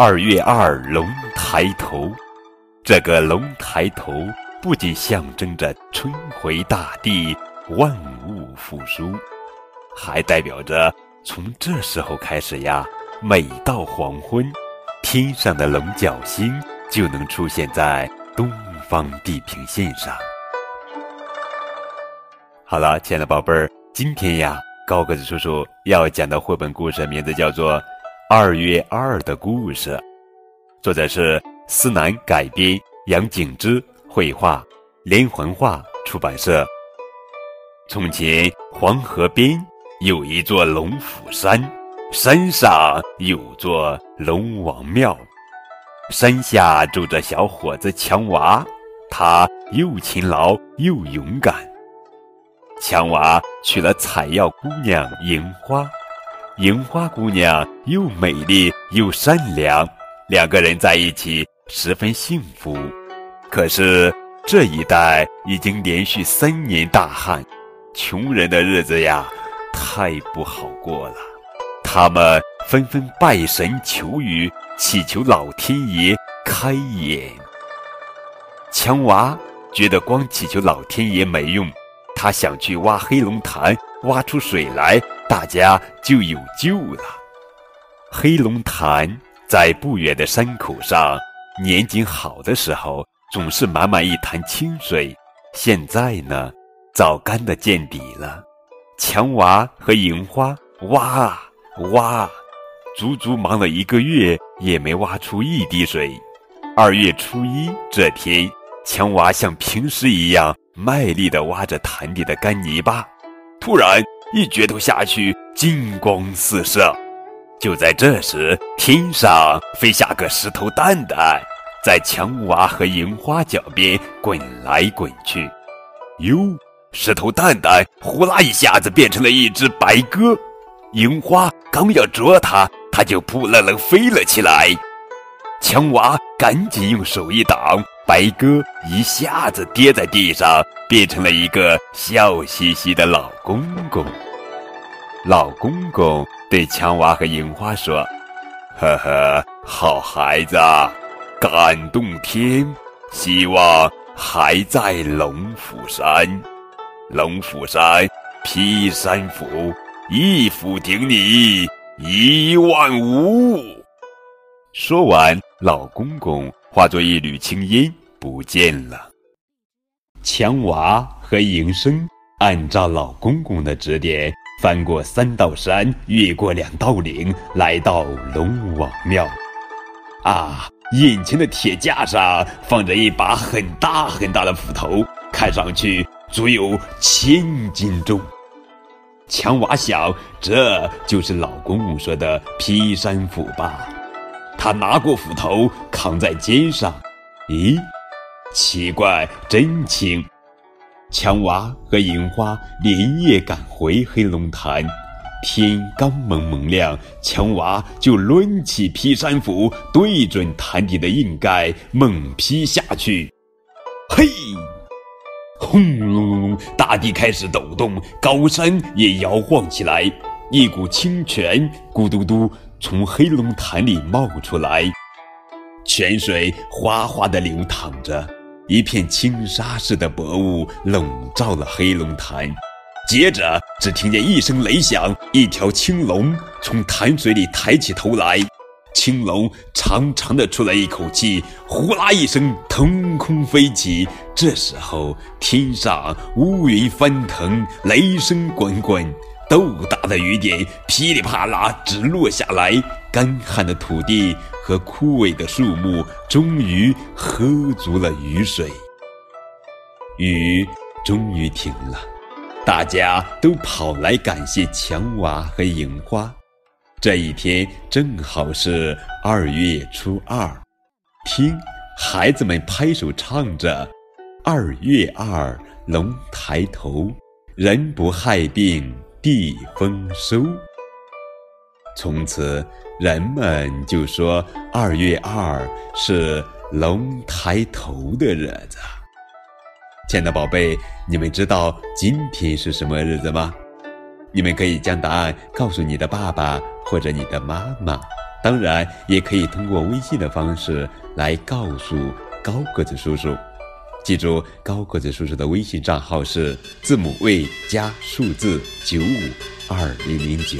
二月二龙抬头。这个龙抬头不仅象征着春回大地、万物复苏，还代表着从这时候开始呀，每到黄昏，天上的龙角星就能出现在东方地平线上。好了，亲爱的宝贝儿，今天呀，高个子叔叔要讲的绘本故事名字叫做《二月二的故事》，作者是思南改编，杨景之绘画，连环画出版社。从前，黄河边有一座龙虎山，山上有座龙王庙，山下住着小伙子强娃，他又勤劳又勇敢。强娃娶了采药姑娘银花，银花姑娘又美丽又善良，两个人在一起十分幸福。可是这一带已经连续三年大旱，穷人的日子呀，太不好过了。他们纷纷拜神求雨，祈求老天爷开眼。强娃觉得光祈求老天爷没用。他想去挖黑龙潭，挖出水来，大家就有救了。黑龙潭在不远的山口上，年景好的时候总是满满一潭清水。现在呢，早干得见底了。强娃和银花挖啊挖，足足忙了一个月，也没挖出一滴水。二月初一这天，强娃像平时一样。卖力地挖着潭底的干泥巴，突然一镢头下去，金光四射。就在这时，天上飞下个石头蛋蛋，在强娃和银花脚边滚来滚去。哟，石头蛋蛋呼啦一下子变成了一只白鸽，银花刚要捉它，它就扑棱棱飞了起来。强娃赶紧用手一挡。白鸽一下子跌在地上，变成了一个笑嘻嘻的老公公。老公公对强娃和银花说：“呵呵，好孩子，感动天，希望还在龙虎山。龙虎山劈山斧，一斧顶你一万五。”说完，老公公。化作一缕青烟不见了。强娃和银生按照老公公的指点，翻过三道山，越过两道岭，来到龙王庙。啊，眼前的铁架上放着一把很大很大的斧头，看上去足有千斤重。强娃想，这就是老公公说的劈山斧吧。他拿过斧头，扛在肩上。咦，奇怪，真轻！强娃和银花连夜赶回黑龙潭，天刚蒙蒙亮，强娃就抡起劈山斧，对准潭底的硬盖猛劈下去。嘿，轰隆隆隆，大地开始抖动，高山也摇晃起来，一股清泉咕嘟嘟。从黑龙潭里冒出来，泉水哗哗地流淌着，一片轻纱似的薄雾笼罩了黑龙潭。接着，只听见一声雷响，一条青龙从潭水里抬起头来，青龙长长的出了一口气，呼啦一声腾空飞起。这时候，天上乌云翻腾，雷声滚滚。豆大的雨点噼里啪啦直落下来，干旱的土地和枯萎的树木终于喝足了雨水。雨终于停了，大家都跑来感谢强娃和银花。这一天正好是二月初二，听孩子们拍手唱着：“二月二龙抬头，人不害病。”地丰收。从此，人们就说二月二是龙抬头的日子。亲爱的宝贝，你们知道今天是什么日子吗？你们可以将答案告诉你的爸爸或者你的妈妈。当然，也可以通过微信的方式来告诉高个子叔叔。记住，高个子叔叔的微信账号是字母 V 加数字九五二零零九。